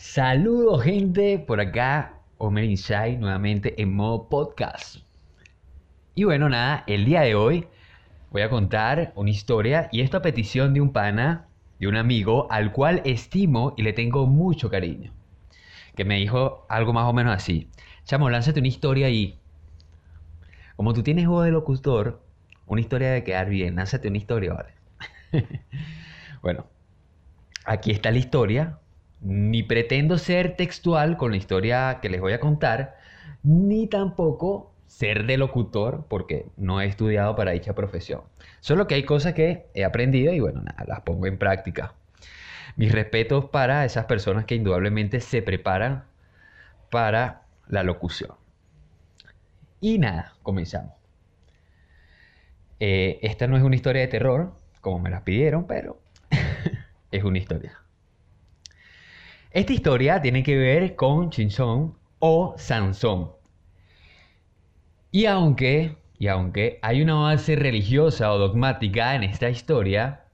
Saludos gente, por acá Omer Inside nuevamente en modo podcast. Y bueno, nada, el día de hoy voy a contar una historia y esto a petición de un pana, de un amigo al cual estimo y le tengo mucho cariño. Que me dijo algo más o menos así. Chamo, lánzate una historia y... Como tú tienes voz de locutor, una historia de quedar bien, lánzate una historia, ¿vale? bueno, aquí está la historia. Ni pretendo ser textual con la historia que les voy a contar, ni tampoco ser de locutor, porque no he estudiado para dicha profesión. Solo que hay cosas que he aprendido y bueno, nada, las pongo en práctica. Mis respetos para esas personas que indudablemente se preparan para la locución. Y nada, comenzamos. Eh, esta no es una historia de terror, como me las pidieron, pero es una historia. Esta historia tiene que ver con Chinchón o Sansón. Y aunque, y aunque hay una base religiosa o dogmática en esta historia,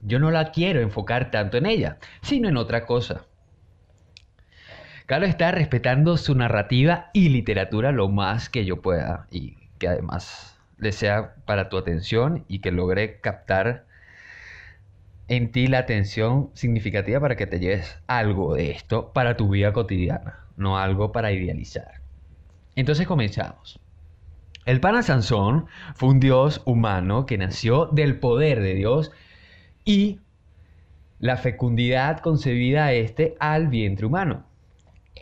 yo no la quiero enfocar tanto en ella, sino en otra cosa. Claro está respetando su narrativa y literatura lo más que yo pueda y que además le sea para tu atención y que logre captar en ti la atención significativa para que te lleves algo de esto para tu vida cotidiana, no algo para idealizar. Entonces comenzamos. El pana Sansón fue un dios humano que nació del poder de Dios y la fecundidad concebida a este al vientre humano.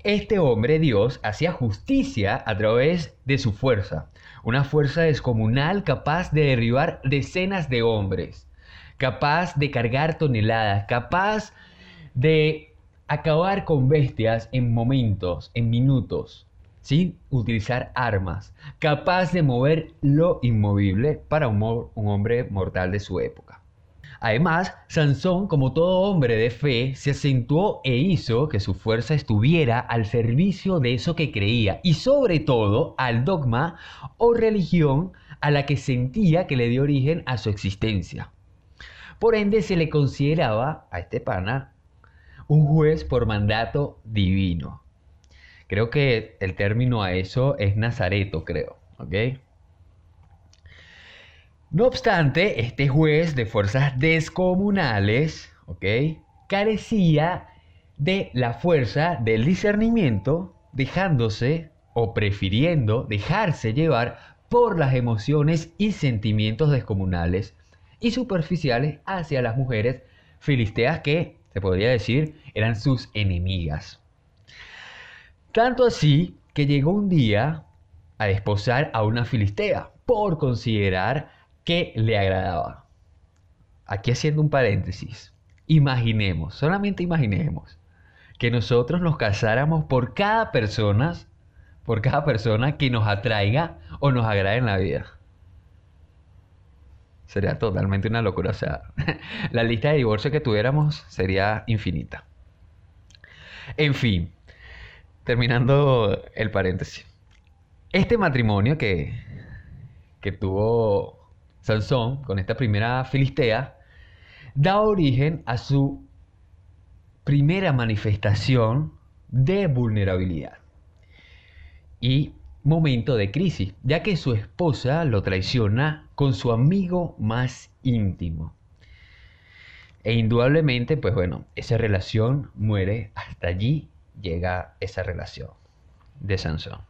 Este hombre Dios hacía justicia a través de su fuerza, una fuerza descomunal capaz de derribar decenas de hombres capaz de cargar toneladas, capaz de acabar con bestias en momentos, en minutos, sin utilizar armas, capaz de mover lo inmovible para un, hombre mortal de su época. Además, Sansón, como todo hombre de fe, se acentuó e hizo que su fuerza estuviera al servicio de eso que creía y sobre todo al dogma o religión a la que sentía que le dio origen a su existencia. Por ende, se le consideraba a este pana un juez por mandato divino. Creo que el término a eso es Nazareto, creo. ¿Ok? No obstante, este juez de fuerzas descomunales. Carecía de la fuerza del discernimiento, dejándose o prefiriendo dejarse llevar por las emociones y sentimientos descomunales y superficiales hacia las mujeres filisteas que, se podría decir, eran sus enemigas. Tanto así que llegó un día a desposar a una filistea por considerar que le agradaba. Aquí haciendo un paréntesis, imaginemos, solamente imaginemos, que nosotros nos casáramos por cada persona, por cada persona que nos atraiga o nos agrade en la vida. Sería totalmente una locura. O sea, la lista de divorcios que tuviéramos sería infinita. En fin, terminando el paréntesis. Este matrimonio que, que tuvo Sansón con esta primera filistea da origen a su primera manifestación de vulnerabilidad y momento de crisis, ya que su esposa lo traiciona con su amigo más íntimo. E indudablemente, pues bueno, esa relación muere, hasta allí llega esa relación de Sansón.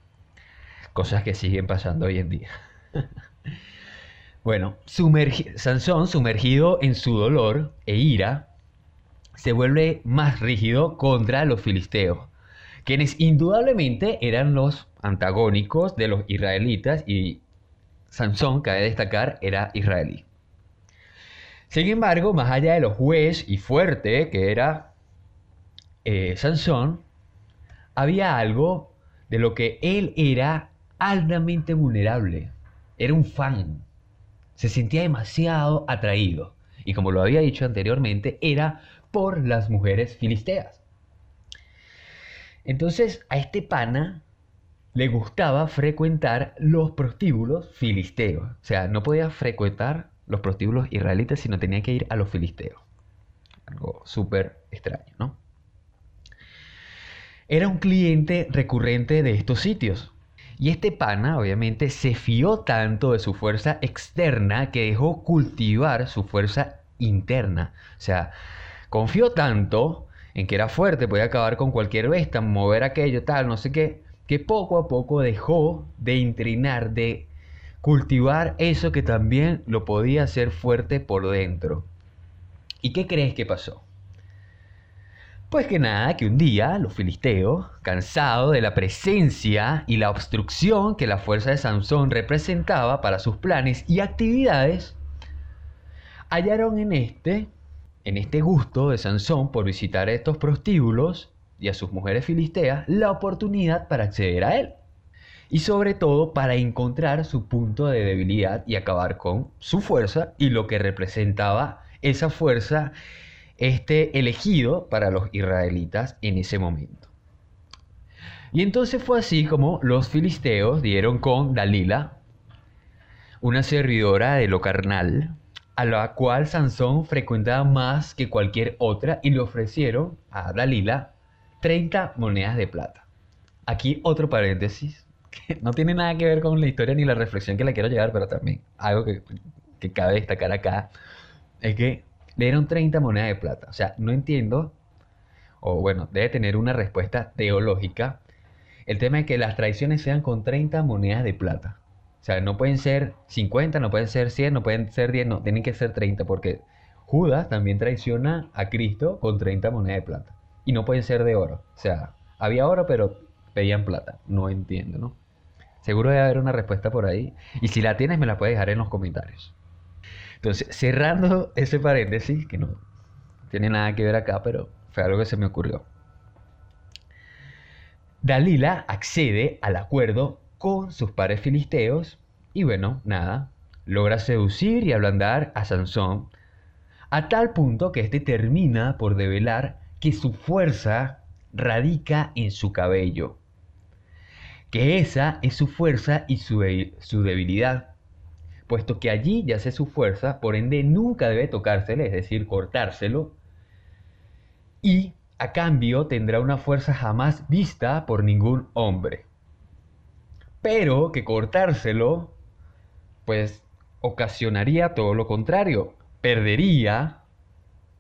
Cosas que siguen pasando hoy en día. bueno, Sansón, sumergido en su dolor e ira, se vuelve más rígido contra los filisteos, quienes indudablemente eran los antagónicos de los israelitas y Sansón, cabe destacar, era israelí. Sin embargo, más allá de lo juez y fuerte que era eh, Sansón, había algo de lo que él era altamente vulnerable. Era un fan. Se sentía demasiado atraído. Y como lo había dicho anteriormente, era por las mujeres filisteas. Entonces a este pana le gustaba frecuentar los prostíbulos filisteos. O sea, no podía frecuentar los prostíbulos israelitas, sino tenía que ir a los filisteos. Algo súper extraño, ¿no? era un cliente recurrente de estos sitios. Y este pana obviamente se fió tanto de su fuerza externa que dejó cultivar su fuerza interna. O sea, confió tanto en que era fuerte, podía acabar con cualquier bestia, mover aquello, tal, no sé qué, que poco a poco dejó de intrinar, de cultivar eso que también lo podía hacer fuerte por dentro. ¿Y qué crees que pasó? Pues que nada, que un día los filisteos, cansados de la presencia y la obstrucción que la fuerza de Sansón representaba para sus planes y actividades, hallaron en este, en este gusto de Sansón por visitar estos prostíbulos y a sus mujeres filisteas, la oportunidad para acceder a él. Y sobre todo para encontrar su punto de debilidad y acabar con su fuerza y lo que representaba esa fuerza este elegido para los israelitas en ese momento. Y entonces fue así como los filisteos dieron con Dalila, una servidora de lo carnal, a la cual Sansón frecuentaba más que cualquier otra y le ofrecieron a Dalila 30 monedas de plata. Aquí otro paréntesis, que no tiene nada que ver con la historia ni la reflexión que le quiero llevar, pero también algo que, que cabe destacar acá, es que le dieron 30 monedas de plata. O sea, no entiendo, o bueno, debe tener una respuesta teológica. El tema es que las traiciones sean con 30 monedas de plata. O sea, no pueden ser 50, no pueden ser 100, no pueden ser 10, no, tienen que ser 30 porque Judas también traiciona a Cristo con 30 monedas de plata. Y no pueden ser de oro. O sea, había oro pero pedían plata. No entiendo, ¿no? Seguro debe haber una respuesta por ahí. Y si la tienes me la puedes dejar en los comentarios. Entonces, cerrando ese paréntesis, que no tiene nada que ver acá, pero fue algo que se me ocurrió. Dalila accede al acuerdo con sus pares filisteos y bueno, nada, logra seducir y ablandar a Sansón a tal punto que éste termina por develar que su fuerza radica en su cabello, que esa es su fuerza y su, su debilidad puesto que allí yace su fuerza, por ende nunca debe tocársele, es decir, cortárselo, y a cambio tendrá una fuerza jamás vista por ningún hombre. Pero que cortárselo, pues ocasionaría todo lo contrario, perdería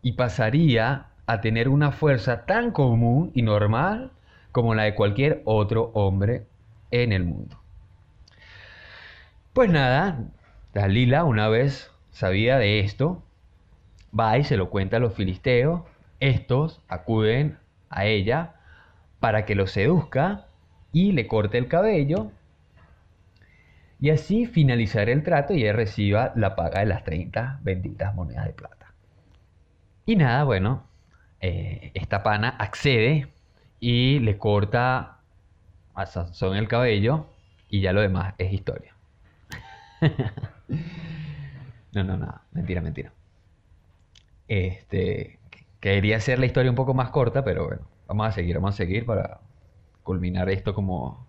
y pasaría a tener una fuerza tan común y normal como la de cualquier otro hombre en el mundo. Pues nada, Dalila, una vez sabía de esto, va y se lo cuenta a los filisteos. Estos acuden a ella para que lo seduzca y le corte el cabello. Y así finalizar el trato y él reciba la paga de las 30 benditas monedas de plata. Y nada, bueno, eh, esta pana accede y le corta a Sansón el cabello y ya lo demás es historia. no, no, no, mentira, mentira. Este, quería hacer la historia un poco más corta, pero bueno, vamos a seguir, vamos a seguir para culminar esto como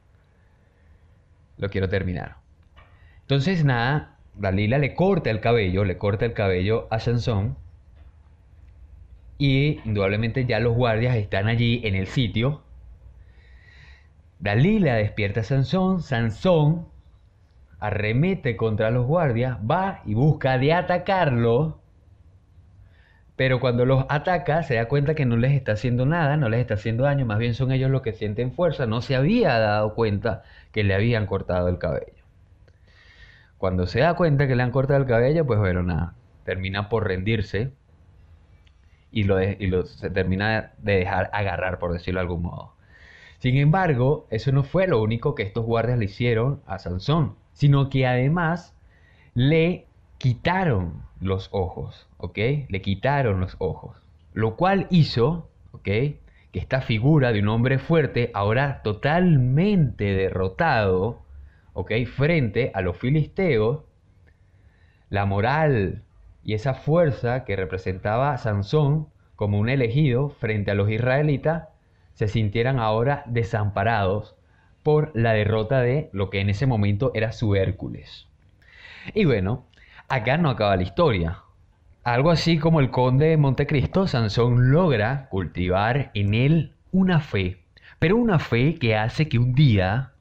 lo quiero terminar. Entonces, nada, Dalila le corta el cabello, le corta el cabello a Sansón. Y indudablemente ya los guardias están allí en el sitio. Dalila despierta a Sansón. Sansón arremete contra los guardias, va y busca de atacarlo, pero cuando los ataca se da cuenta que no les está haciendo nada, no les está haciendo daño, más bien son ellos los que sienten fuerza, no se había dado cuenta que le habían cortado el cabello. Cuando se da cuenta que le han cortado el cabello, pues bueno, nada, termina por rendirse y, lo, se termina de dejar agarrar, por decirlo de algún modo. Sin embargo, eso no fue lo único que estos guardias le hicieron a Sansón sino que además le quitaron los ojos, ¿ok? Le quitaron los ojos, lo cual hizo, ¿ok? Que esta figura de un hombre fuerte, ahora totalmente derrotado, ¿ok? Frente a los filisteos, la moral y esa fuerza que representaba a Sansón como un elegido frente a los israelitas, se sintieran ahora desamparados por la derrota de lo que en ese momento era su Hércules. Y bueno, acá no acaba la historia. Algo así como el conde de Montecristo, Sansón logra cultivar en él una fe pero una fe que hace que un día,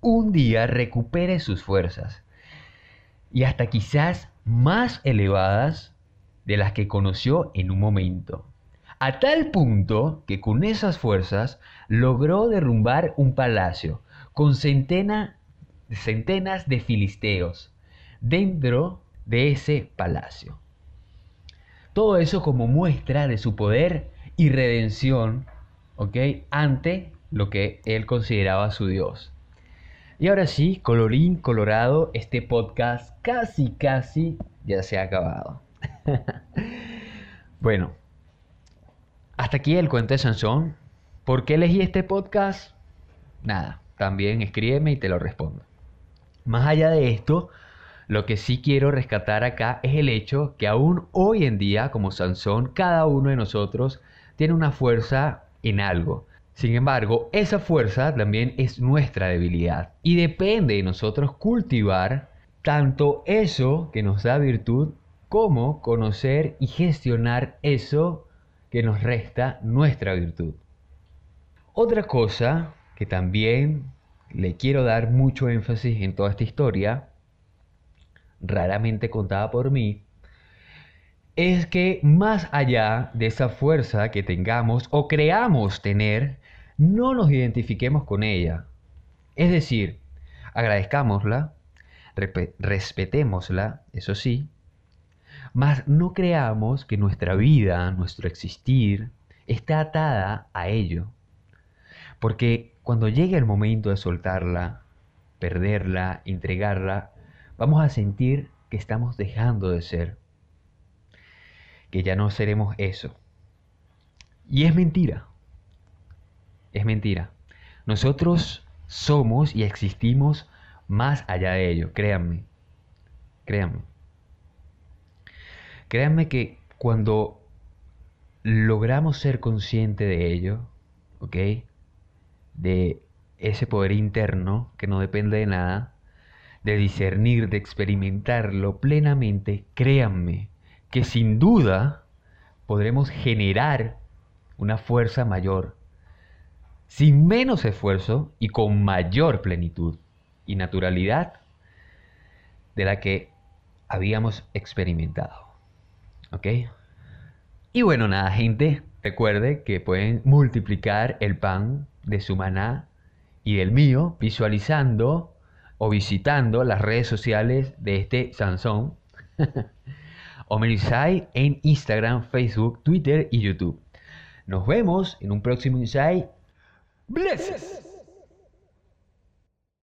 un día recupere sus fuerzas y hasta quizás más elevadas de las que conoció en un momento. A tal punto que con esas fuerzas logró derrumbar un palacio con centenas de filisteos dentro de ese palacio. Todo eso como muestra de su poder y redención, ¿ok? Ante lo que él consideraba su Dios. Y ahora sí, colorín colorado, este podcast casi, casi ya se ha acabado. bueno, hasta aquí el cuento de Sansón. ¿Por qué elegí este podcast? Nada, también escríbeme y te lo respondo. Más allá de esto, lo que sí quiero rescatar acá es el hecho que aún hoy en día, como Sansón, cada uno de nosotros tiene una fuerza en algo. Sin embargo, esa fuerza también es nuestra debilidad y depende de nosotros cultivar tanto eso que nos da virtud como conocer y gestionar eso que nos resta nuestra virtud. Otra cosa que también le quiero dar mucho énfasis en toda esta historia, raramente contada por mí, es que más allá de esa fuerza que tengamos o creamos tener, no nos identifiquemos con ella. Es decir, agradezcámosla, respetémosla, eso sí, mas no creamos que nuestra vida, nuestro existir, está atada a ello. Porque cuando llegue el momento de soltarla, perderla, entregarla, vamos a sentir que estamos dejando de ser. Que ya no seremos eso. Y es mentira. Es mentira. Nosotros somos y existimos más allá de ello, créanme. Créanme. Créanme que cuando logramos ser conscientes de ello, ¿ok? De ese poder interno que no depende de nada, de discernir, de experimentarlo plenamente, créanme que sin duda podremos generar una fuerza mayor, sin menos esfuerzo y con mayor plenitud y naturalidad de la que habíamos experimentado. ¿Ok? Y bueno, nada, gente, recuerde que pueden multiplicar el pan de su maná y del mío visualizando o visitando las redes sociales de este Sansón. Omer en Instagram, Facebook, Twitter y YouTube. Nos vemos en un próximo Insight. Blesses.